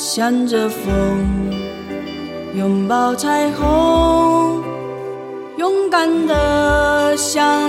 向着风，拥抱彩虹，勇敢的向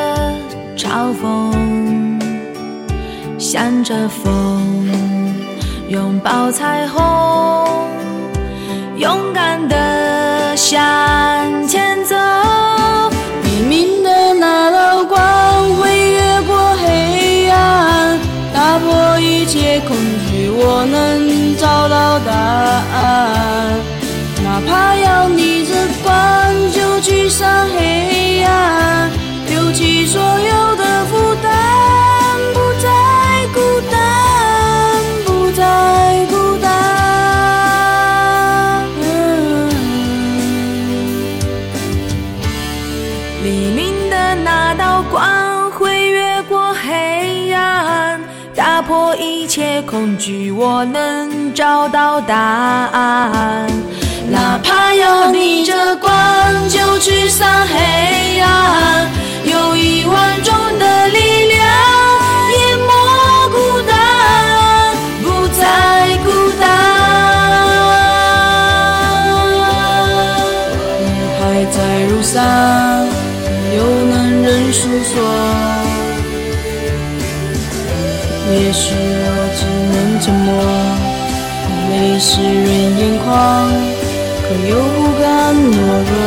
嘲讽，向着风，拥抱彩虹，勇敢的向前走。黎明的那道光会越过黑暗，打破一切恐惧，我能找到答案。哪怕要逆着光，就去上黑一切恐惧，我能找到答案。哪怕要逆着光，就驱散黑暗，有一万种的力量，淹没孤单，不再孤单。还在路上，有能人诉说。也许我只能沉默，泪湿润眼眶，可又不敢懦弱。